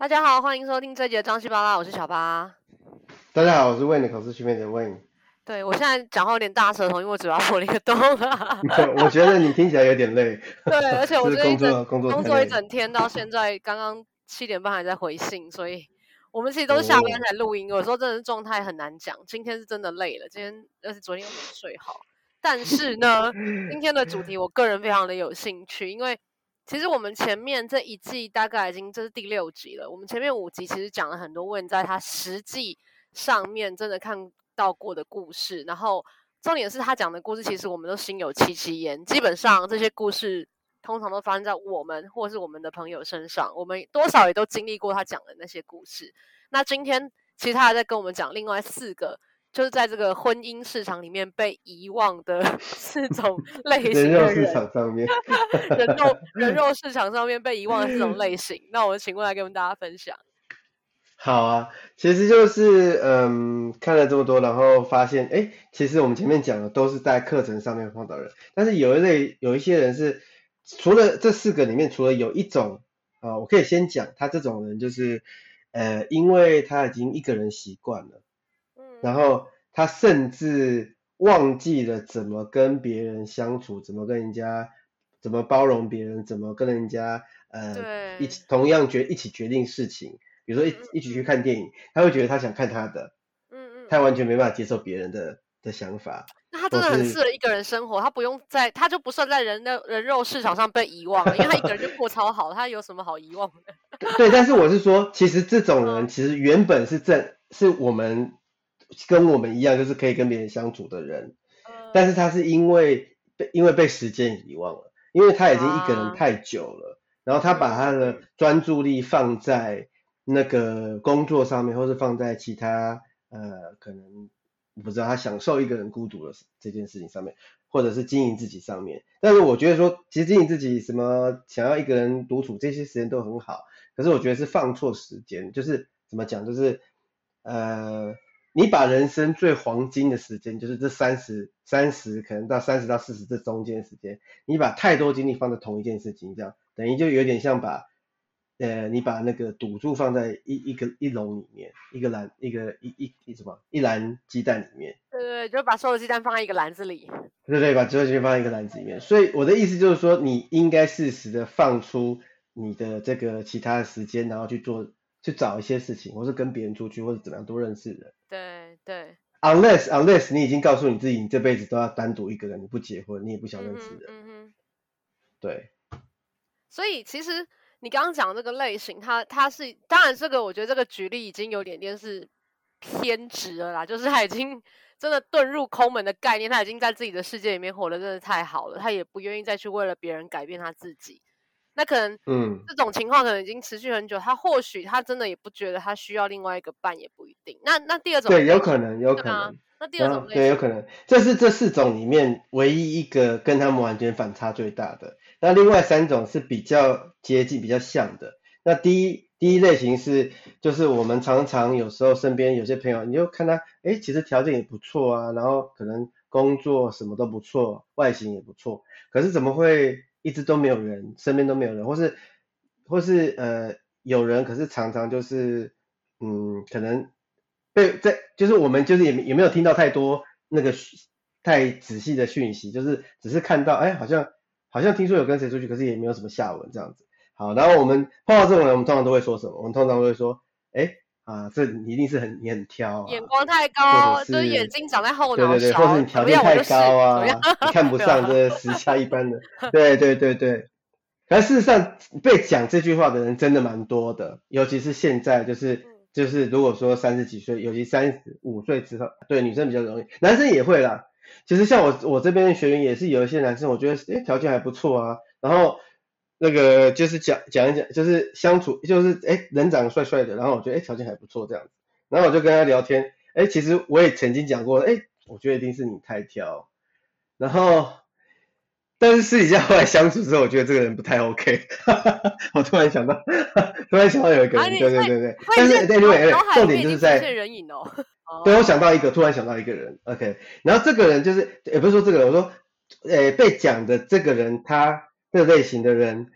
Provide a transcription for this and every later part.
大家好，欢迎收听这集的张西巴拉，我是小巴。大家好，我是 Wayne 口是心非的 Wayne。对，我现在讲话有点大舌头，因为我嘴巴破了一个洞。我觉得你听起来有点累。对，而且我这一整工作工作一整天到现在，刚刚七点半还在回信，所以我们其实都是下班才录音。有时候真的是状态很难讲，今天是真的累了，今天而且昨天又没睡好。但是呢，今天的主题我个人非常的有兴趣，因为。其实我们前面这一季大概已经这是第六集了。我们前面五集其实讲了很多问在他实际上面真的看到过的故事，然后重点是他讲的故事，其实我们都心有戚戚焉。基本上这些故事通常都发生在我们或是我们的朋友身上，我们多少也都经历过他讲的那些故事。那今天其实他还在跟我们讲另外四个。就是在这个婚姻市场里面被遗忘的 四种类型的人，人肉市场上面，人肉 人肉市场上面被遗忘的四种类型。那我请过来跟大家分享。好啊，其实就是嗯，看了这么多，然后发现，哎，其实我们前面讲的都是在课程上面碰到人，但是有一类有一些人是除了这四个里面，除了有一种啊，我可以先讲，他这种人就是呃，因为他已经一个人习惯了。然后他甚至忘记了怎么跟别人相处，怎么跟人家，怎么包容别人，怎么跟人家呃一起同样决一起决定事情，比如说一一起去看电影，他会觉得他想看他的，嗯嗯，他完全没办法接受别人的的想法。那他真的很适合一个人生活，他不用在，他就不算在人的人肉市场上被遗忘了，因为他一个人就过超好，他有什么好遗忘的？对，但是我是说，其实这种人其实原本是正是我们。跟我们一样，就是可以跟别人相处的人，呃、但是他是因为被因为被时间遗忘了，因为他已经一个人太久了，啊、然后他把他的专注力放在那个工作上面，或是放在其他呃可能我不知道他享受一个人孤独的这件事情上面，或者是经营自己上面。但是我觉得说，其实经营自己什么想要一个人独处这些时间都很好，可是我觉得是放错时间，就是怎么讲，就是呃。你把人生最黄金的时间，就是这三十、三十，可能到三十到四十这中间时间，你把太多精力放在同一件事情，这样等于就有点像把，呃，你把那个赌注放在一一个一笼里面，一个篮，一个一一一什么，一篮鸡蛋里面。对对，就把所有鸡蛋放在一个篮子里。对对，把所有鸡蛋放在一个篮子里面。所以我的意思就是说，你应该适时的放出你的这个其他的时间，然后去做。去找一些事情，或是跟别人出去，或者怎么样多认识人。对对。Unless unless 你已经告诉你自己，你这辈子都要单独一个人，你不结婚，你也不想认识人。嗯哼。对。所以其实你刚刚讲这个类型，它它是当然这个我觉得这个举例已经有点点是偏执了啦，就是他已经真的遁入空门的概念，他已经在自己的世界里面活得真的太好了，他也不愿意再去为了别人改变他自己。那可能，嗯，这种情况可能已经持续很久。嗯、他或许他真的也不觉得他需要另外一个伴，也不一定。那那第二种，对，有可能，有可能。那第二种，对，有可能。这是这四种里面唯一一个跟他们完全反差最大的。那另外三种是比较接近、比较像的。那第一第一类型是，就是我们常常有时候身边有些朋友，你就看他，哎，其实条件也不错啊，然后可能工作什么都不错，外形也不错，可是怎么会？一直都没有人，身边都没有人，或是或是呃有人，可是常常就是嗯，可能被在就是我们就是也也没有听到太多那个太仔细的讯息，就是只是看到哎，好像好像听说有跟谁出去，可是也没有什么下文这样子。好，然后我们碰到这种人，我们通常都会说什么？我们通常都会说，哎。啊，这你一定是很你很挑啊，眼光太高，就是眼睛长在后脑勺，对对对，或者你条件太高啊，你看不 上这时下一般的，对对对对。但事实上，被讲这句话的人真的蛮多的，尤其是现在，就是就是如果说三十几岁，尤其三十五岁之后，对女生比较容易，男生也会啦。其实像我我这边的学员也是有一些男生，我觉得诶条件还不错啊，然后。那个就是讲讲一讲，就是相处，就是哎，人长得帅帅的，然后我觉得哎，条件还不错这样子，然后我就跟他聊天，哎，其实我也曾经讲过，哎，我觉得一定是你太挑，然后，但是私底下后来相处之后，我觉得这个人不太 OK，哈哈哈，我突然想到，突然想到有一个人，对对对对，但是对对对，重点就是在，对，我想到一个，突然想到一个人，OK，然后这个人就是，也不是说这个人，我说，哎，被讲的这个人他。这类型的人，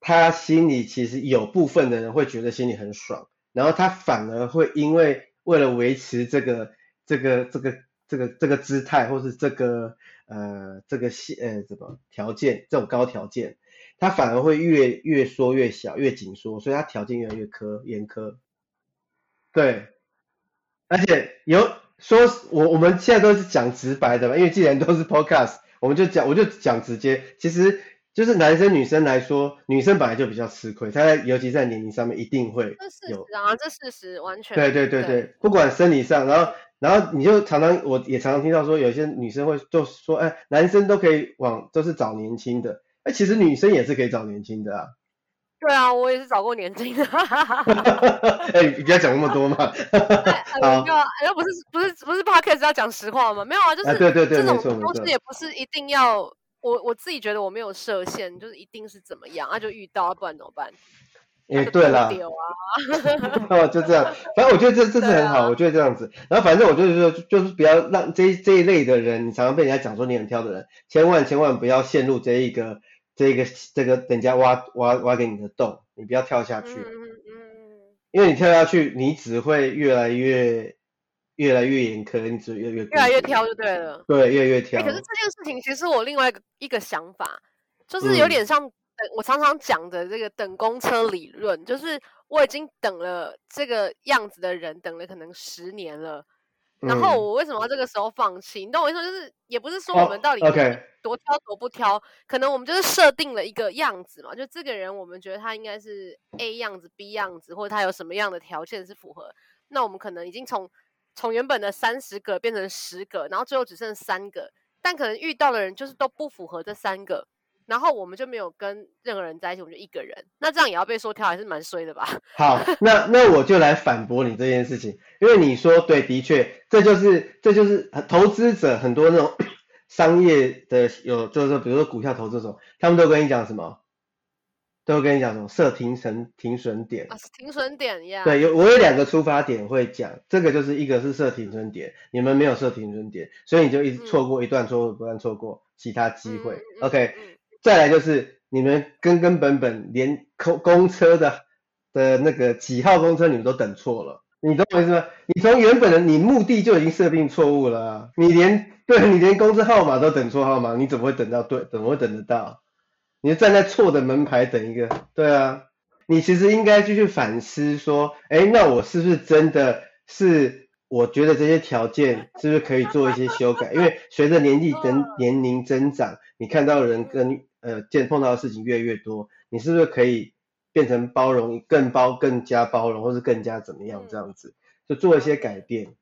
他心里其实有部分的人会觉得心里很爽，然后他反而会因为为了维持这个这个这个这个这个姿态，或是这个呃这个呃怎么条件这种高条件，他反而会越越缩越小，越紧缩，所以他条件越来越苛严苛。对，而且有说我我们现在都是讲直白的嘛，因为既然都是 podcast，我们就讲我就讲直接，其实。就是男生女生来说，女生本来就比较吃亏，她在尤其在年龄上面一定会有。然后这事实完全。对对对对，对不管生理上，然后然后你就常常我也常常听到说，有些女生会就说，哎，男生都可以往都是找年轻的，哎，其实女生也是可以找年轻的啊。对啊，我也是找过年轻的。哎，你不要讲那么多嘛。哎，又不是不是不是 Podcast 要讲实话吗？没有啊，就是对对对，这种东西也不是一定要。我我自己觉得我没有设限，就是一定是怎么样，那、啊、就遇到，不然怎么办？哎、欸，对了，啊，哦，就这样，反正我觉得这这 是很好，啊、我觉得这样子。然后反正我就是说，就是不要让这这一类的人，你常常被人家讲说你很挑的人，千万千万不要陷入这一个这一个这个人家挖挖挖给你的洞，你不要跳下去，嗯嗯，因为你跳下去，你只会越来越。越来越严苛，你只越越越来越挑就对了。对，越来越挑。可是这件事情其实我另外一个一个想法，就是有点像我常常讲的这个等公车理论，就是我已经等了这个样子的人等了可能十年了，然后我为什么要这个时候放弃？你懂我意思？就是也不是说我们到底多挑多不挑，可能我们就是设定了一个样子嘛，就这个人我们觉得他应该是 A 样子、B 样子，或者他有什么样的条件是符合，那我们可能已经从。从原本的三十个变成十个，然后最后只剩三个，但可能遇到的人就是都不符合这三个，然后我们就没有跟任何人在一起，我们就一个人，那这样也要被说跳，还是蛮衰的吧？好，那那我就来反驳你这件事情，因为你说对，的确，这就是这就是投资者很多那种 商业的有，就是说，比如说股票投资这种，他们都跟你讲什么？都跟你讲什么设停损停损点啊，停损点呀。对，有我有两个出发点会讲，这个就是一个是设停损点，你们没有设停损点，所以你就一直错过一段，错过不断错过其他机会。嗯、OK，、嗯、再来就是你们根根本本连公公车的的那个几号公车你们都等错了，你懂我意思吗？你从原本的你目的就已经设定错误了、啊，你连对你连公车号码都等错号码，你怎么会等到对？怎么会等得到？你就站在错的门牌等一个，对啊，你其实应该继续反思说，哎，那我是不是真的是，我觉得这些条件是不是可以做一些修改？因为随着年纪跟年龄增长，你看到的人跟呃见碰到的事情越来越多，你是不是可以变成包容，更包更加包容，或是更加怎么样这样子，就做一些改变。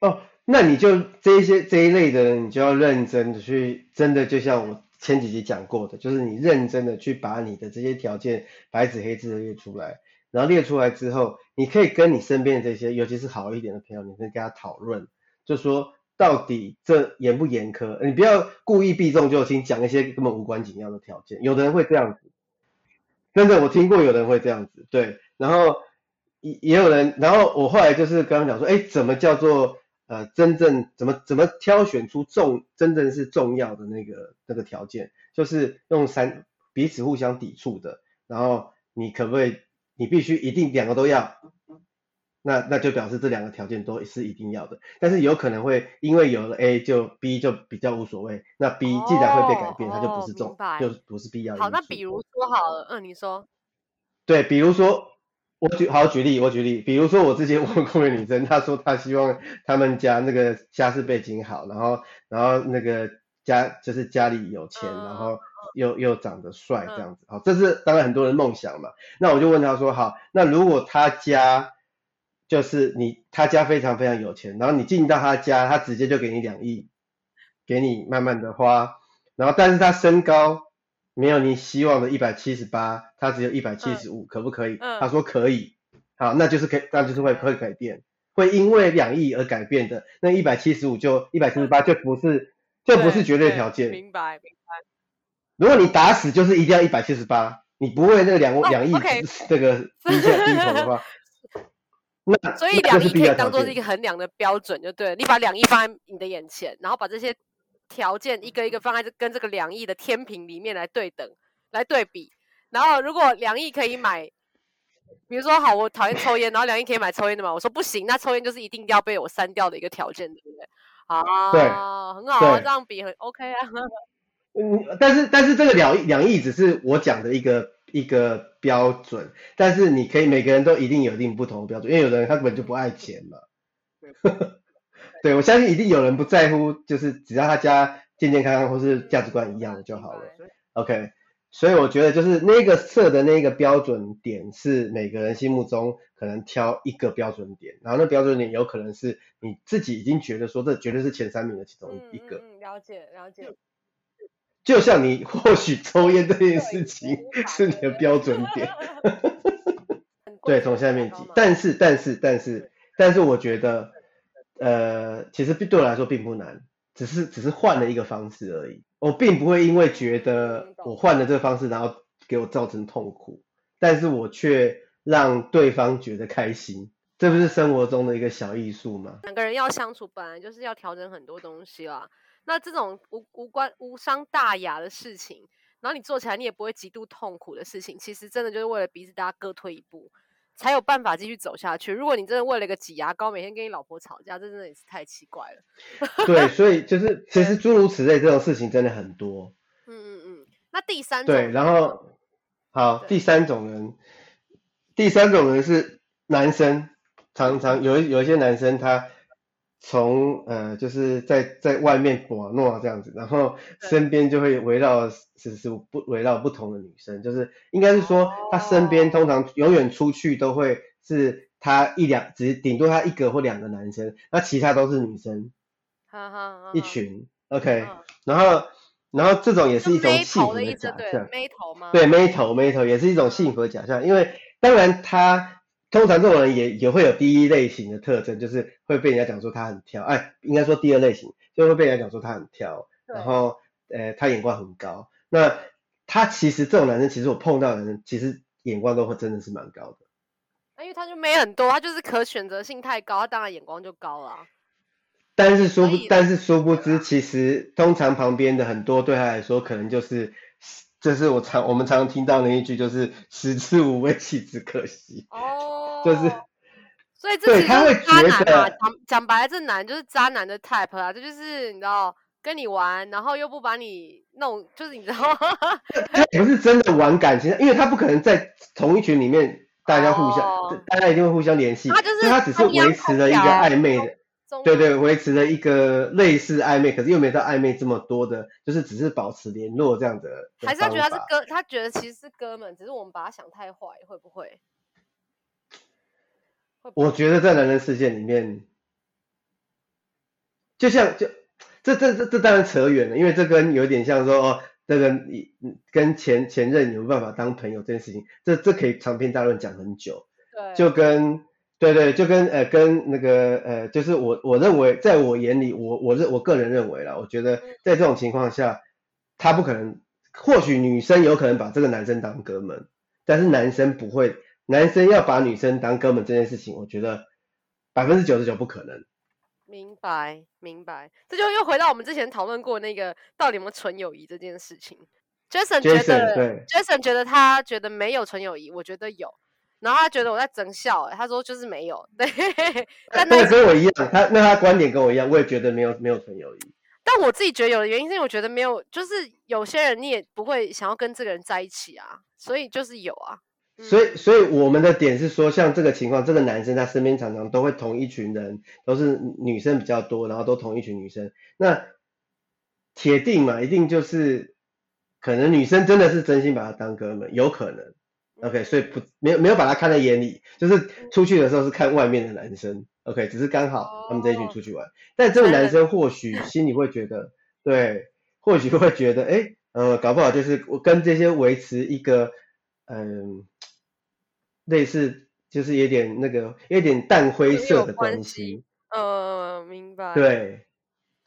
哦，那你就这一些这一类的人，你就要认真的去，真的就像我。前几集讲过的，就是你认真的去把你的这些条件白纸黑字的列出来，然后列出来之后，你可以跟你身边的这些，尤其是好一点的朋友，你可以跟他讨论，就说到底这严不严苛？你不要故意避重就轻，讲一些根本无关紧要的条件。有的人会这样子，真的我听过有人会这样子，对，然后也也有人，然后我后来就是刚刚讲说，哎，怎么叫做？呃，真正怎么怎么挑选出重真正是重要的那个那个条件，就是用三彼此互相抵触的，然后你可不可以，你必须一定两个都要，那那就表示这两个条件都是一定要的，但是有可能会因为有了 A 就 B 就比较无所谓，那 B 既然会被改变，哦、它就不是重，哦、就不是必要的。好，那比如说好了，嗯，你说，对，比如说。我举好举例，我举例，比如说我之前问过一个女生，她说她希望他们家那个家世背景好，然后然后那个家就是家里有钱，然后又又长得帅这样子，好，这是当然很多人梦想嘛。那我就问她说，好，那如果他家就是你他家非常非常有钱，然后你进到他家，他直接就给你两亿，给你慢慢的花，然后但是他身高。没有你希望的一百七十八，它只有一百七十五，可不可以？嗯、他说可以，好，那就是可以，那就是会会改变，会因为两亿而改变的。那一百七十五就一百七十八就不是，就不是绝对条件。明白明白。如果你打死就是一定要一百七十八，你不会那个两两亿这个低下低头的话，那所以两亿可以当做是一个衡量的标准，就对了。你把两亿放在你的眼前，然后把这些。条件一个一个放在这跟这个两亿的天平里面来对等，来对比，然后如果两亿可以买，比如说好，我讨厌抽烟，然后两亿可以买抽烟的嘛？我说不行，那抽烟就是一定要被我删掉的一个条件，对不对？啊，对，很好啊，这样比很 OK 啊。嗯，但是但是这个两亿两亿只是我讲的一个一个标准，但是你可以每个人都一定有一定不同的标准，因为有的人他根本就不爱钱嘛。对，我相信一定有人不在乎，就是只要他家健健康康或是价值观一样的就好了。OK，所以我觉得就是那个设的那个标准点是每个人心目中可能挑一个标准点，然后那标准点有可能是你自己已经觉得说这绝对是前三名的其中一个。嗯，了解了解。就像你或许抽烟这件事情是你的标准点，对，从下面挤。但是但是但是但是我觉得，呃，其实对我来说并不难，只是只是换了一个方式而已。我并不会因为觉得我换了这个方式，然后给我造成痛苦，但是我却让对方觉得开心。这不是生活中的一个小艺术吗？两个人要相处，本来就是要调整很多东西啦。那这种无无关无伤大雅的事情，然后你做起来你也不会极度痛苦的事情，其实真的就是为了彼此大家各退一步，才有办法继续走下去。如果你真的为了一个挤牙膏，每天跟你老婆吵架，这真的也是太奇怪了。对，所以就是其实诸如此类这种事情真的很多。嗯嗯嗯。那第三种对，然后好，第三种人，第三种人是男生，常常有有一些男生他。从呃，就是在在外面玩闹这样子，然后身边就会围绕是是不围绕不同的女生，就是应该是说他身边通常永远出去都会是他一两，只顶多他一个或两个男生，那其他都是女生，一群，OK，然后然后这种也是一种幸福的假象，妹头。吗？对，妹头妹头也是一种幸福的假象，因为当然他。通常这种人也也会有第一类型的特征，就是会被人家讲说他很挑，哎，应该说第二类型就会被人家讲说他很挑，然后呃他眼光很高。那他其实这种男生，其实我碰到的人，其实眼光都会真的是蛮高的。因为他就没很多，他就是可选择性太高，他当然眼光就高了。但是殊不，但是殊不知，其实通常旁边的很多对他来说，可能就是。这是我常我们常常听到那一句，就是“食之无味，弃之可惜”。哦，就是，所以这是渣男嘛？讲讲白了，这男就是渣男的 type 啊，这就是你知道，跟你玩，然后又不把你弄，就是你知道吗？他不是真的玩感情，因为他不可能在同一群里面大家互相，哦、大家一定会互相联系，他就是，他只是维持了一个暧昧的。对对，维持了一个类似暧昧，可是又没到暧昧这么多的，就是只是保持联络这样的。还是他觉得他是哥，他觉得其实是哥们，只是我们把他想太坏，会不会？我觉得在男人世界里面，就像就这这这这当然扯远了，因为这跟有点像说哦，这个你跟前前任有没有办法当朋友这件事情，这这可以长篇大论讲很久。对，就跟。对对，就跟呃跟那个呃，就是我我认为，在我眼里，我我认我个人认为啦，我觉得在这种情况下，他不可能，或许女生有可能把这个男生当哥们，但是男生不会，男生要把女生当哥们这件事情，我觉得百分之九十九不可能。明白明白，这就又回到我们之前讨论过那个到底有没有纯友谊这件事情。Jason 觉得 Jason,，Jason 觉得他觉得没有纯友谊，我觉得有。然后他觉得我在整笑，欸，他说就是没有，对，但那跟我一样，他那他观点跟我一样，我也觉得没有没有纯友谊。但我自己觉得有的原因是因为我觉得没有，就是有些人你也不会想要跟这个人在一起啊，所以就是有啊。嗯、所以所以我们的点是说，像这个情况，这个男生他身边常常都会同一群人，都是女生比较多，然后都同一群女生，那铁定嘛，一定就是可能女生真的是真心把他当哥们，有可能。OK，所以不没有没有把他看在眼里，就是出去的时候是看外面的男生。OK，只是刚好他们这一群出去玩，哦、但这个男生或许心里会觉得，对，或许会觉得，哎，呃，搞不好就是我跟这些维持一个，嗯、呃，类似就是有点那个有点淡灰色的东西。呃，明白。对，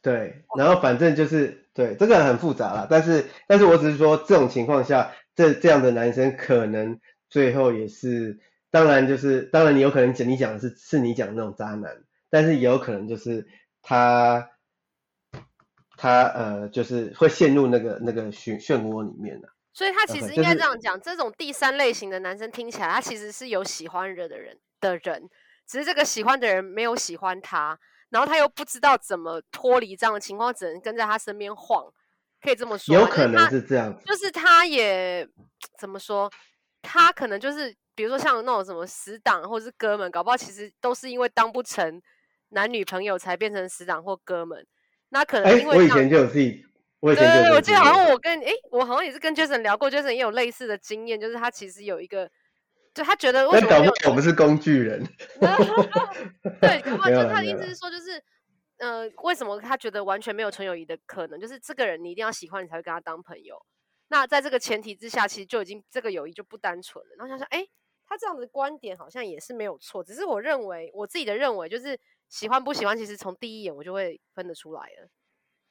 对，然后反正就是对这个很复杂啦，但是但是我只是说这种情况下。这这样的男生可能最后也是，当然就是，当然你有可能讲你讲的是是你讲的那种渣男，但是也有可能就是他他呃就是会陷入那个那个漩漩涡里面的。所以他其实应该这样讲，这种第三类型的男生听起来，他其实是有喜欢人的人的人，只是这个喜欢的人没有喜欢他，然后他又不知道怎么脱离这样的情况，只能跟在他身边晃，可以这么说。有可能是这样子，就是他也怎么说，他可能就是比如说像那种什么死党或者是哥们，搞不好其实都是因为当不成男女朋友才变成死党或哥们。那可能因为、欸、我以前就有自己。对对对，我记得好像我跟诶，我好像也是跟 Jason 聊过，Jason 也有类似的经验，就是他其实有一个，就他觉得为什么我们是工具人？对，然后 就他的意思是说，就是呃，为什么他觉得完全没有纯友谊的可能？就是这个人你一定要喜欢，你才会跟他当朋友。那在这个前提之下，其实就已经这个友谊就不单纯了。然后想想，哎，他这样的观点好像也是没有错，只是我认为我自己的认为，就是喜欢不喜欢，其实从第一眼我就会分得出来了。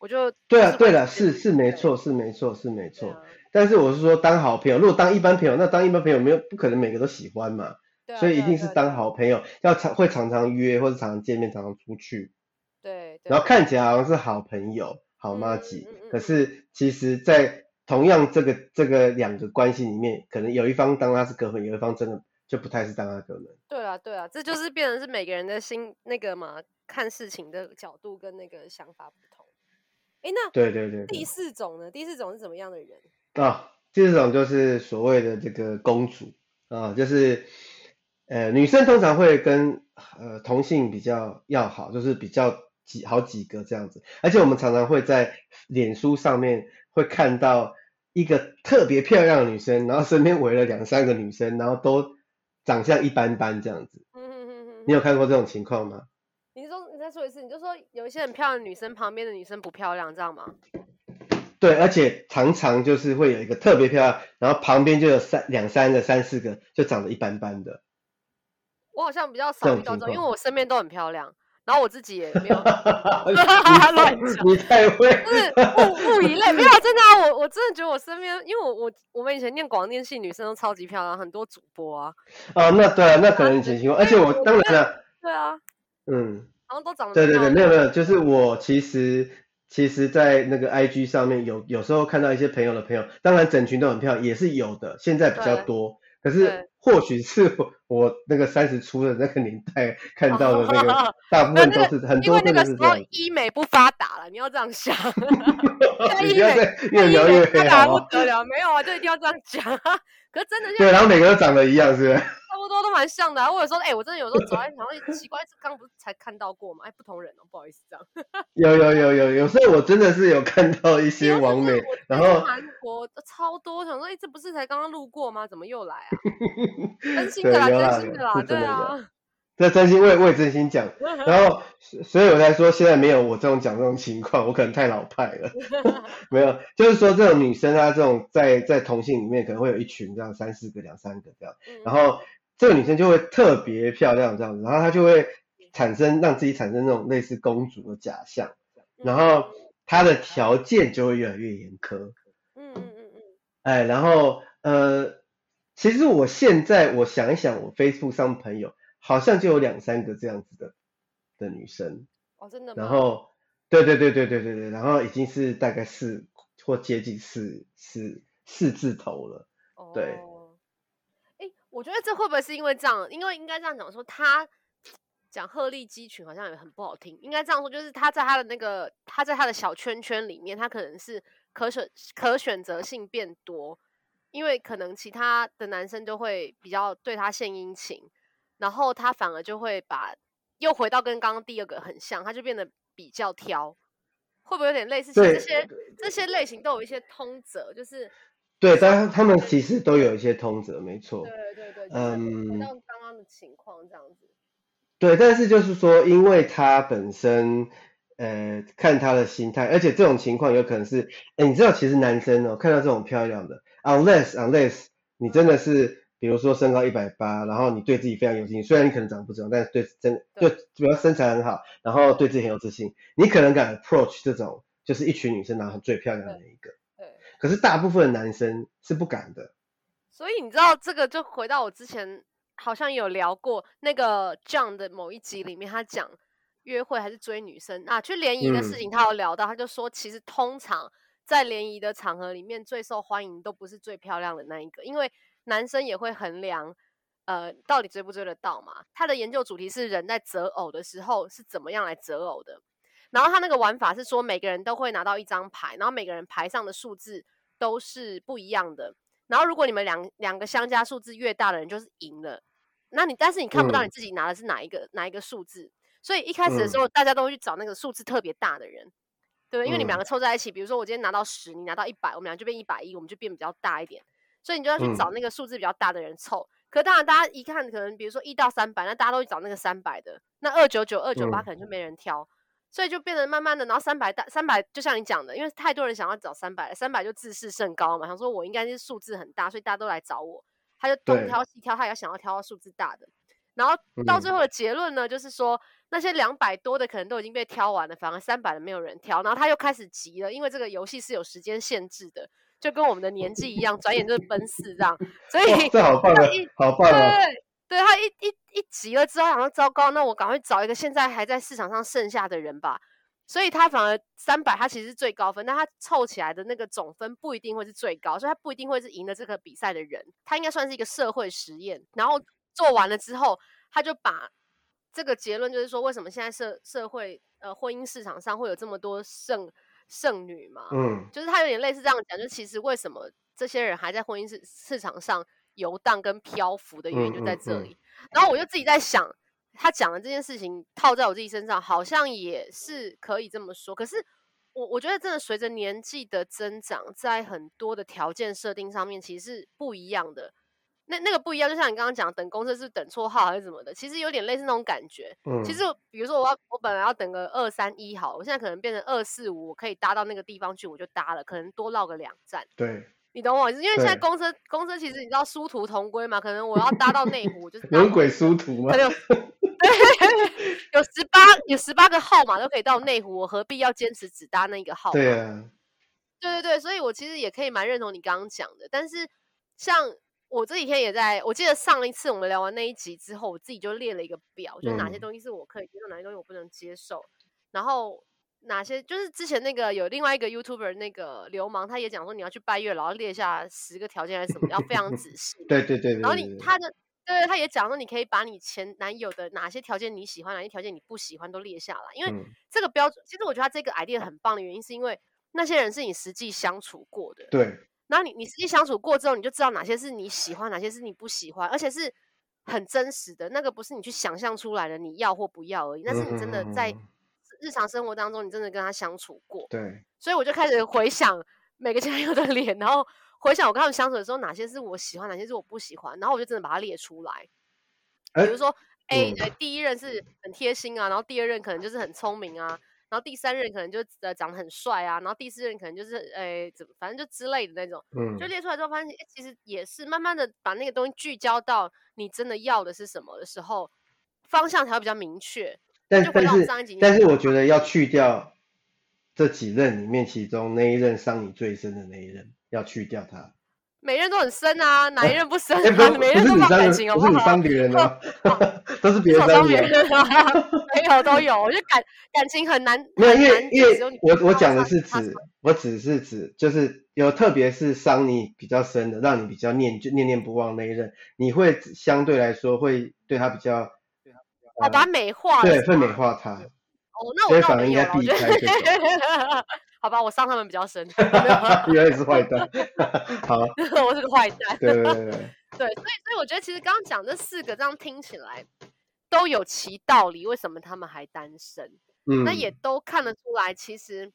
我就对啊，对了，是是没错，是没错，是没错。啊、但是我是说，当好朋友，如果当一般朋友，那当一般朋友没有不可能每个都喜欢嘛，对啊、所以一定是当好朋友，要常会常常约或者常常见面，常常出去。对。对，然后看起来好像是好朋友，好妈吉，嗯嗯嗯、可是其实，在同样这个这个两个关系里面，可能有一方当他是哥们，有一方真的就不太是当他哥们。对啊，对啊，这就是变成是每个人的心那个嘛，看事情的角度跟那个想法不同。哎，那对对对，第四种呢？第四种是怎么样的人啊？第四种就是所谓的这个公主啊，就是呃，女生通常会跟呃同性比较要好，就是比较几好几个这样子。而且我们常常会在脸书上面会看到一个特别漂亮的女生，然后身边围了两三个女生，然后都长相一般般这样子。嗯嗯嗯嗯，你有看过这种情况吗？再说一次，你就说有一些很漂亮的女生，旁边的女生不漂亮，这样吗？对，而且常常就是会有一个特别漂亮，然后旁边就有三两三个、三四个，就长得一般般的。我好像比较少遇到这种，因为我身边都很漂亮，然后我自己也没有。乱你太会，就是物物以类，没有真的啊，我我真的觉得我身边，因为我我我们以前念广电系，女生都超级漂亮，很多主播啊。哦，那对啊，那可能以前情况，而且我当然了。对啊。嗯。都长得对对对，没有没有，就是我其实其实，在那个 IG 上面有有时候看到一些朋友的朋友，当然整群都很漂亮，也是有的，现在比较多。可是或许是我那个三十出的那个年代 看到的那个，大部分都是很多真的是这样。医美不发达了，你要这样想。你不要再越描越黑啊！不得了，没有啊，就一定要这样讲。可是真的对，然后每个都长得一样，是不是？差不多都蛮像的，啊，或者说，哎，我真的有时候走在，然后奇怪，这刚不是才看到过吗？哎，不同人哦，不好意思，这样。有有有有有，所以我真的是有看到一些网美，然后韩国超多，想说，哎，这不是才刚刚路过吗？怎么又来啊？真心的啦，真心的啦，对啊。这真心，我也我也真心讲，然后所以我才说现在没有我这种讲这种情况，我可能太老派了。没有，就是说这种女生啊，这种在在同性里面可能会有一群这样三四个、两三个这样，然后。这个女生就会特别漂亮这样子，然后她就会产生让自己产生那种类似公主的假象，然后她的条件就会越来越严苛。嗯嗯嗯嗯。哎，然后呃，其实我现在我想一想，我 Facebook 上朋友好像就有两三个这样子的的女生。哦，真的吗？然后，对对对对对对对，然后已经是大概四或接近四四四字头了。哦。对。我觉得这会不会是因为这样？因为应该这样讲说，他讲鹤立鸡群好像也很不好听。应该这样说，就是他在他的那个他在他的小圈圈里面，他可能是可选可选择性变多，因为可能其他的男生就会比较对他献殷勤，然后他反而就会把又回到跟刚刚第二个很像，他就变得比较挑。会不会有点类似？其实这些这些类型都有一些通则，就是。对，但他们其实都有一些通则，没错。对对对，嗯，像刚刚的情况这样子。对，但是就是说，因为他本身，呃，看他的心态，而且这种情况有可能是，哎，你知道，其实男生哦，看到这种漂亮的，unless unless 你真的是，比如说身高一百八，然后你对自己非常有自信，虽然你可能长得不怎么样，但是对真对，就主要身材很好，然后对自己很有自信，你可能敢 approach 这种，就是一群女生当中最漂亮的那一个。可是大部分的男生是不敢的，所以你知道这个就回到我之前好像有聊过那个 John 的某一集里面，他讲约会还是追女生啊，去联谊的事情，他有聊到，他就说其实通常在联谊的场合里面最受欢迎都不是最漂亮的那一个，因为男生也会衡量，呃，到底追不追得到嘛。他的研究主题是人在择偶的时候是怎么样来择偶的。然后他那个玩法是说，每个人都会拿到一张牌，然后每个人牌上的数字都是不一样的。然后如果你们两两个相加数字越大的人就是赢了。那你但是你看不到你自己拿的是哪一个、嗯、哪一个数字，所以一开始的时候大家都会去找那个数字特别大的人，对不对？因为你们两个凑在一起，比如说我今天拿到十，你拿到一百，我们俩就变一百一，我们就变比较大一点。所以你就要去找那个数字比较大的人凑。可是当然大家一看，可能比如说一到三百，那大家都去找那个三百的。那二九九、二九八可能就没人挑。所以就变得慢慢的，然后三百大三百，就像你讲的，因为太多人想要找三百，三百就自视甚高嘛，想说我应该是数字很大，所以大家都来找我，他就东挑西挑，他也想要挑到数字大的，然后到最后的结论呢，嗯、就是说那些两百多的可能都已经被挑完了，反而三百的没有人挑，然后他又开始急了，因为这个游戏是有时间限制的，就跟我们的年纪一样，转眼就是奔四这样，所以这好棒啊，好棒啊。对，他一一一急了之后，然后糟糕，那我赶快找一个现在还在市场上剩下的人吧。所以他反而三百，他其实是最高分，但他凑起来的那个总分不一定会是最高，所以他不一定会是赢了这个比赛的人。他应该算是一个社会实验。然后做完了之后，他就把这个结论，就是说为什么现在社社会呃婚姻市场上会有这么多剩剩女嘛？嗯，就是他有点类似这样讲，就其实为什么这些人还在婚姻市市场上。游荡跟漂浮的原因就在这里，嗯嗯嗯、然后我就自己在想，他讲的这件事情套在我自己身上，好像也是可以这么说。可是我我觉得真的随着年纪的增长，在很多的条件设定上面，其实是不一样的。那那个不一样，就像你刚刚讲，等公车是等错号还是怎么的，其实有点类似那种感觉。嗯，其实比如说我要我本来要等个二三一好，我现在可能变成二四五，我可以搭到那个地方去，我就搭了，可能多绕个两站。对。你懂我意思，因为现在公车公车其实你知道殊途同归嘛，可能我要搭到内湖，就是有鬼殊途吗？有，有十八有十八个号码都可以到内湖，我何必要坚持只搭那一个号码？对啊，对对对，所以我其实也可以蛮认同你刚刚讲的。但是像我这几天也在，我记得上一次我们聊完那一集之后，我自己就列了一个表，就哪些东西是我可以接受，嗯、哪些东西我不能接受，然后。哪些就是之前那个有另外一个 YouTuber 那个流氓，他也讲说你要去拜月老，要列下十个条件还是什么，要非常仔细。对，对，对对对。然后你他的对，他也讲说你可以把你前男友的哪些条件你喜欢，哪些条件你不喜欢都列下来，因为这个标准，其实我觉得他这个 idea 很棒的原因是因为那些人是你实际相处过的。对。然后你你实际相处过之后，你就知道哪些是你喜欢，哪些是你不喜欢，而且是很真实的，那个不是你去想象出来的，你要或不要而已，那是你真的在。日常生活当中，你真的跟他相处过，对，所以我就开始回想每个前男友的脸，然后回想我跟他们相处的时候，哪些是我喜欢，哪些是我不喜欢，然后我就真的把它列出来。欸、比如说 A，、嗯、第一任是很贴心啊，然后第二任可能就是很聪明啊，然后第三任可能就呃长得很帅啊，然后第四任可能就是诶怎么反正就之类的那种，嗯，就列出来之后发现，欸、其实也是慢慢的把那个东西聚焦到你真的要的是什么的时候，方向才会比较明确。但但是但是我觉得要去掉这几任里面，其中那一任伤你最深的那一任，要去掉它。每任都很深啊，哪一任不深 啊？每任都伤感情，不是你伤别人 啊，都是别人伤别人啊。没有都有，我觉得感感情很难。没有，因为因为我我讲的是指，我只是指，就是有特别是伤你比较深的，让你比较念就念念不忘那一任，你会相对来说会对他比较。我把它美化，对，会美化他。哦，那我那我应该避开。好吧，我伤他们比较深。原来是坏蛋。好，我是个坏蛋。对对对对。对，所以所以我觉得其实刚刚讲这四个，这样听起来都有其道理。为什么他们还单身？嗯，那也都看得出来，其实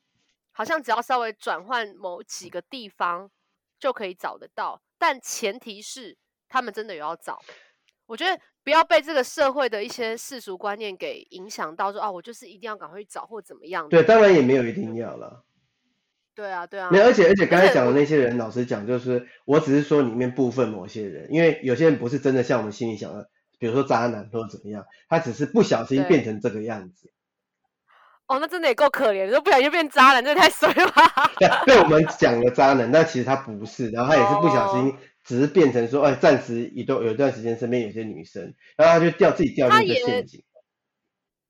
好像只要稍微转换某几个地方就可以找得到，但前提是他们真的有要找。我觉得不要被这个社会的一些世俗观念给影响到，说啊，我就是一定要赶快去找或怎么样。对，当然也没有一定要了。对啊，对啊。没有，而且而且刚才讲的那些人，老实讲，就是我只是说里面部分某些人，因为有些人不是真的像我们心里想的，比如说渣男或者怎么样，他只是不小心变成这个样子。哦，那真的也够可怜，说不小心变渣男，这太衰了。对，被我们讲了渣男，但其实他不是，然后他也是不小心。只是变成说，哎，暂时一段有一段时间身边有些女生，然后他就掉自己掉进一个陷阱。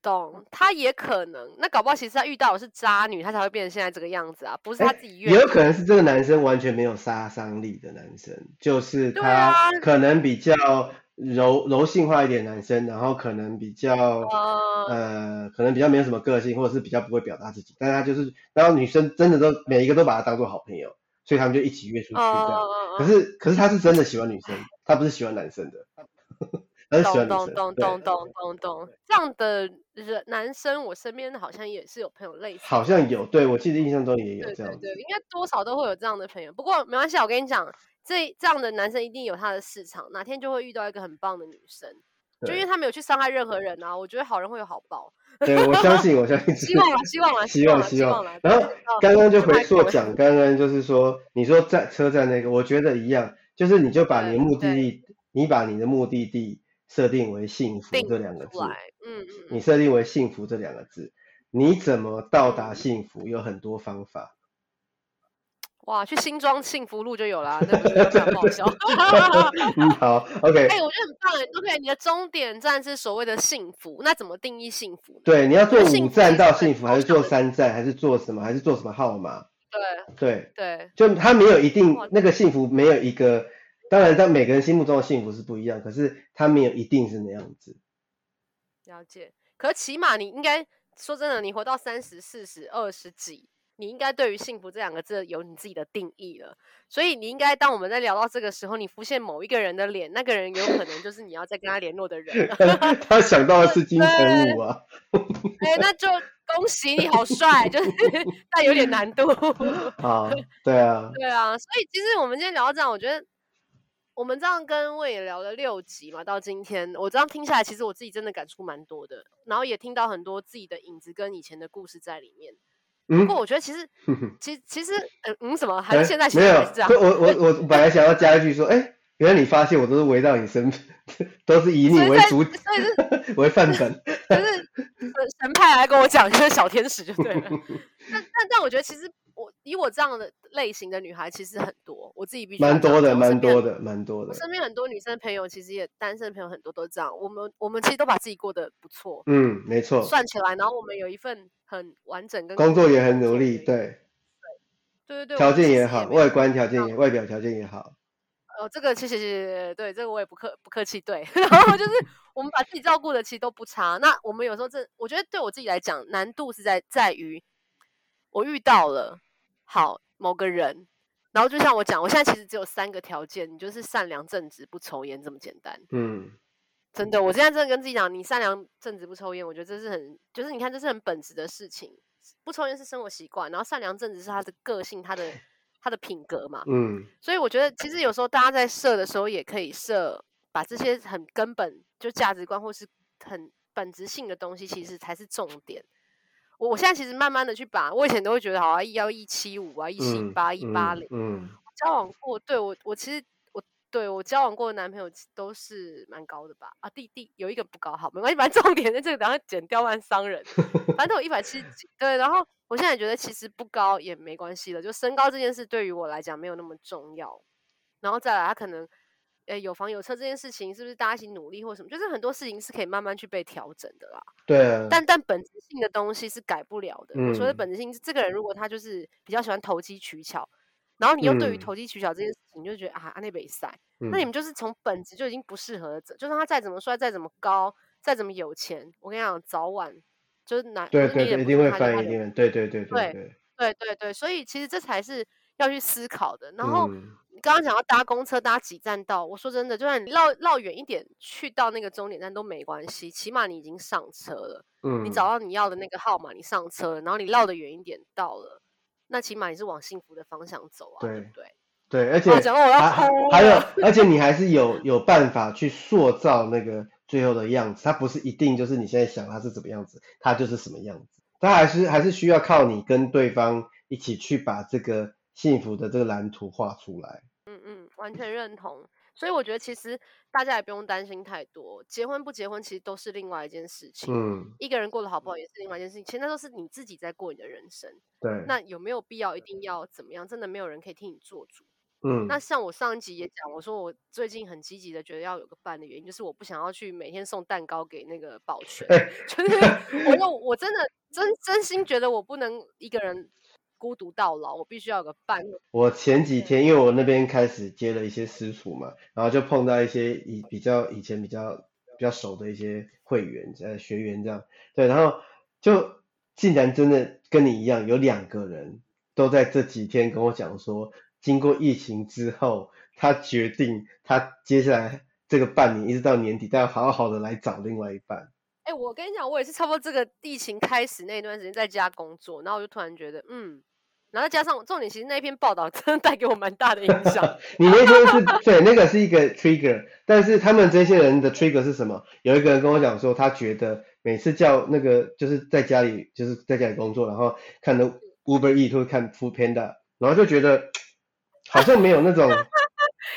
懂，他也可能，那搞不好其实他遇到的是渣女，他才会变成现在这个样子啊，不是他自己愿意。也有可能是这个男生完全没有杀伤力的男生，就是他可能比较柔柔性化一点男生，然后可能比较呃，呃，可能比较没有什么个性，或者是比较不会表达自己，但他就是，然后女生真的都每一个都把他当做好朋友，所以他们就一起约出去这样。Uh, 可是可是他是真的喜欢女生，他不是喜欢男生 的。懂懂懂懂懂懂懂，这样的人男生，我身边好像也是有朋友类似，好像有，对，我记得印象中也有这样，对对对，应该多少都会有这样的朋友。不过没关系，我跟你讲，这这样的男生一定有他的市场，哪天就会遇到一个很棒的女生，就因为他没有去伤害任何人啊。我觉得好人会有好报，对，我相信，我相信，希望啊，希望啊，希望希望。然后刚刚就回溯讲，刚刚就是说，你说在车站那个，我觉得一样，就是你就把你的目的地，你把你的目的地。设定为幸福这两个字，嗯嗯，你设定为幸福这两个字，你怎么到达幸福？有很多方法。哇，去新庄幸福路就有了，那不是很好笑。嗯，好，OK。哎，我觉得很棒哎，OK，你的终点站是所谓的幸福，那怎么定义幸福？对，你要坐五站到幸福，还是坐三站，还是坐什么？还是坐什么号码？对对对，就他没有一定那个幸福，没有一个。当然，在每个人心目中的幸福是不一样，可是他没有一定是那样子。了解，可是起码你应该说真的，你活到三十、四十、二十几，你应该对于幸福这两个字有你自己的定义了。所以你应该当我们在聊到这个时候，你浮现某一个人的脸，那个人有可能就是你要再跟他联络的人。他想到的是金城武啊。哎、欸，那就恭喜你好帅，就是但有点难度。啊，对啊，对啊，所以其实我们今天聊到这样，我觉得。我们这样跟魏也聊了六集嘛，到今天我这样听下来，其实我自己真的感触蛮多的，然后也听到很多自己的影子跟以前的故事在里面。嗯、不过我觉得其实，其实其实，嗯嗯，什么？还是现在其实还是这样？欸、我我我本来想要加一句说，哎、欸，原来你发现我都是围绕你身边，都是以你为主，所以是为范本。就是神派来跟我讲，就是小天使就对了。但但但我觉得其实。我以我这样的类型的女孩其实很多，我自己必须蛮多的，蛮多的，蛮多的。我身边很多女生朋友其实也单身朋友很多都这样，我们我们其实都把自己过得不错，嗯，没错。算起来，然后我们有一份很完整跟工作也很努力，对，对对对，条件也好，外观条件也外表条件也好。哦，这个谢谢谢谢，对这个我也不客不客气，对。然后就是我们把自己照顾的其实都不差，那我们有时候这我觉得对我自己来讲难度是在在于我遇到了。好，某个人，然后就像我讲，我现在其实只有三个条件，你就是善良、正直、不抽烟，这么简单。嗯，真的，我现在真的跟自己讲，你善良、正直、不抽烟，我觉得这是很，就是你看，这是很本质的事情。不抽烟是生活习惯，然后善良、正直是他的个性，他的 他的品格嘛。嗯，所以我觉得其实有时候大家在设的时候，也可以设把这些很根本就价值观或是很本质性的东西，其实才是重点。我我现在其实慢慢的去把，我以前都会觉得好像，一幺一七五啊，一七八一八零，嗯，交往过，对我我其实我对我交往过的男朋友都是蛮高的吧，啊弟弟有一个不高，好没关系，反正重点在这个，等下剪掉万伤人，反正都有一百七十几，对，然后我现在觉得其实不高也没关系了，就身高这件事对于我来讲没有那么重要，然后再来他可能。诶，有房有车这件事情是不是大家一起努力或什么？就是很多事情是可以慢慢去被调整的啦。对啊。但但本质性的东西是改不了的。嗯。我说的本质性，这个人如果他就是比较喜欢投机取巧，然后你又对于投机取巧这件事情，你就觉得、嗯、啊，阿内北塞，那你们就是从本质就已经不适合了。就算他再怎么帅，再怎么高，再怎么有钱，我跟你讲，早晚就是难对对对，一定会翻一定对对对对对对对对，所以其实这才是要去思考的。然后。嗯你刚刚讲要搭公车搭几站到？我说真的，就算你绕绕远一点去到那个终点站都没关系，起码你已经上车了。嗯，你找到你要的那个号码，你上车了，然后你绕的远一点到了，那起码你是往幸福的方向走啊，对，对不对？对，而且讲我要哭，还有，而且你还是有有办法去塑造那个最后的样子，它不是一定就是你现在想它是怎么样子，它就是什么样子，它还是还是需要靠你跟对方一起去把这个。幸福的这个蓝图画出来，嗯嗯，完全认同。所以我觉得其实大家也不用担心太多，结婚不结婚其实都是另外一件事情。嗯，一个人过得好不好也是另外一件事情。其实那都是你自己在过你的人生。对。那有没有必要一定要怎么样？真的没有人可以替你做主。嗯，那像我上一集也讲，我说我最近很积极的觉得要有个伴的原因，就是我不想要去每天送蛋糕给那个保全，欸、就是我说 我真的真真心觉得我不能一个人孤独到老，我必须要有个伴。我前几天因为我那边开始接了一些私厨嘛，然后就碰到一些以比较以前比较比较熟的一些会员呃学员这样，对，然后就竟然真的跟你一样，有两个人都在这几天跟我讲说。经过疫情之后，他决定他接下来这个半年一直到年底，都要好好的来找另外一半。哎、欸，我跟你讲，我也是差不多这个疫情开始那段时间在家工作，然后我就突然觉得，嗯，然后加上重点，其实那篇报道真的带给我蛮大的影响。你那天是对那个是一个 trigger，但是他们这些人的 trigger 是什么？有一个人跟我讲说，他觉得每次叫那个就是在家里就是在家里工作，然后看的 Uber Eats 或看 Food Panda，然后就觉得。好像没有那种，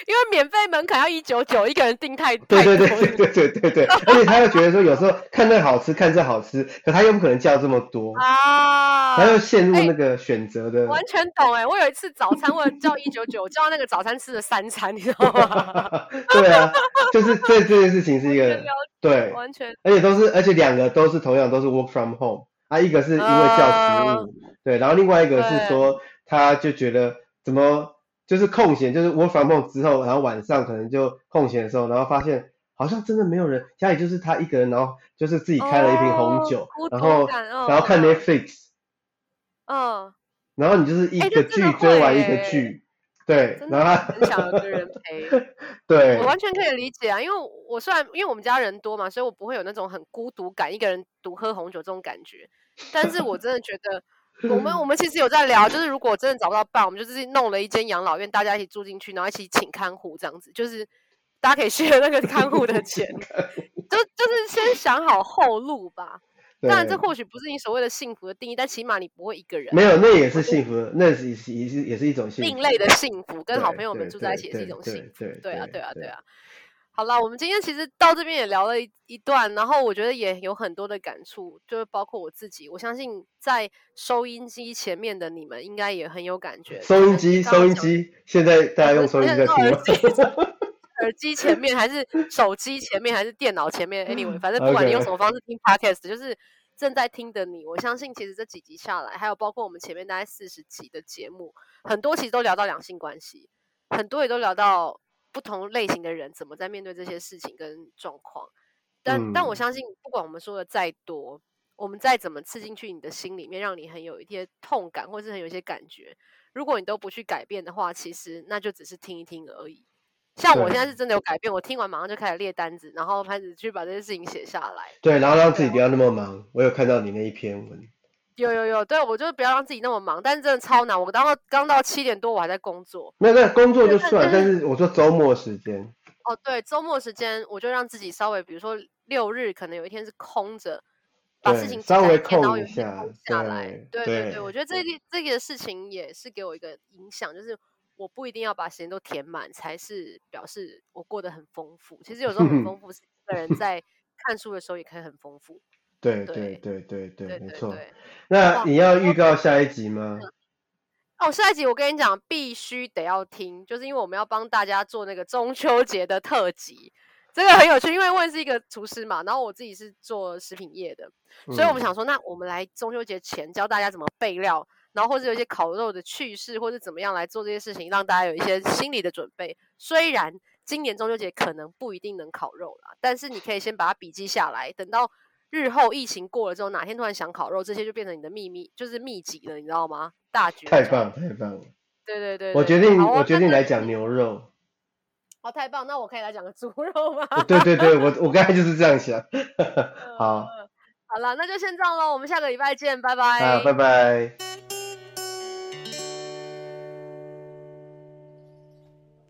因为免费门槛要一九九，一个人订太对对对对对对对对，而且他又觉得说有时候看那好吃，看这好吃，可他又不可能叫这么多啊，他又陷入那个选择的。欸、完全懂哎，我有一次早餐为了叫一九九，叫那个早餐吃了三餐，你知道吗？对啊，就是这这件事情是一个对，完全，而且都是而且两个都是同样都是 work from home 啊，一个是因为叫食物，呃、对，然后另外一个是说他就觉得怎么。就是空闲，就是 work from home 之后，然后晚上可能就空闲的时候，然后发现好像真的没有人，家里就是他一个人，然后就是自己开了一瓶红酒，哦、然后、哦、然后看 Netflix，嗯，然后你就是一个剧追完一个剧，对，然后很想有个人陪，对，我完全可以理解啊，因为我虽然因为我们家人多嘛，所以我不会有那种很孤独感，一个人独喝红酒这种感觉，但是我真的觉得。我们我们其实有在聊，就是如果真的找不到伴，我们就自己弄了一间养老院，大家一起住进去，然后一起请看护这样子，就是大家可以 学那个看护的钱，就就是先想好后路吧。当然，这或许不是你所谓的幸福的定义，但起码你不会一个人。没有，那也是幸福的，那是也是也是一种幸福。另类的幸福，跟好朋友们住在一起也是一种幸福。对啊，对啊，对啊。好了，我们今天其实到这边也聊了一一段，然后我觉得也有很多的感触，就是包括我自己，我相信在收音机前面的你们应该也很有感觉。收音机，收音机，现在大家用收音机在听吗？耳机前面还是手机前面还是电脑前面？Anyway，反正不管你用什么方式听 Podcast，就是正在听的你，我相信其实这几集下来，还有包括我们前面大概四十集的节目，很多其实都聊到两性关系，很多也都聊到。不同类型的人怎么在面对这些事情跟状况，但、嗯、但我相信，不管我们说的再多，我们再怎么刺进去你的心里面，让你很有一些痛感，或是很有一些感觉，如果你都不去改变的话，其实那就只是听一听而已。像我现在是真的有改变，我听完马上就开始列单子，然后开始去把这些事情写下来。对，然后让自己不要那么忙。我有看到你那一篇文。有有有，对，我就是不要让自己那么忙，但是真的超难。我刚到刚到七点多，我还在工作。没有没有，工作就算，但是我说周末时间。哦，对，周末时间我就让自己稍微，比如说六日可能有一天是空着，把事情稍微空一下，下来。对对对，我觉得这个这个事情也是给我一个影响，就是我不一定要把时间都填满，才是表示我过得很丰富。其实有时候很 丰富，是一个人在看书的时候也可以很丰富。对对对对对，没错。那你要预告下一集吗？哦，下一集我跟你讲，必须得要听，就是因为我们要帮大家做那个中秋节的特辑，这个很有趣。因为我也是一个厨师嘛，然后我自己是做食品业的，所以我们想说，那我们来中秋节前教大家怎么备料，然后或者有一些烤肉的趣事，或者怎么样来做这些事情，让大家有一些心理的准备。虽然今年中秋节可能不一定能烤肉啦，但是你可以先把它笔记下来，等到。日后疫情过了之后，哪天突然想烤肉，这些就变成你的秘密，就是秘籍了，你知道吗？大绝太棒太棒了！对对对，我决定，我决定来讲牛肉。哦，太棒！那我可以来讲个猪肉吗？对对对，我我刚才就是这样想。好，好了，那就先这样喽，我们下个礼拜见，拜拜。啊，拜拜。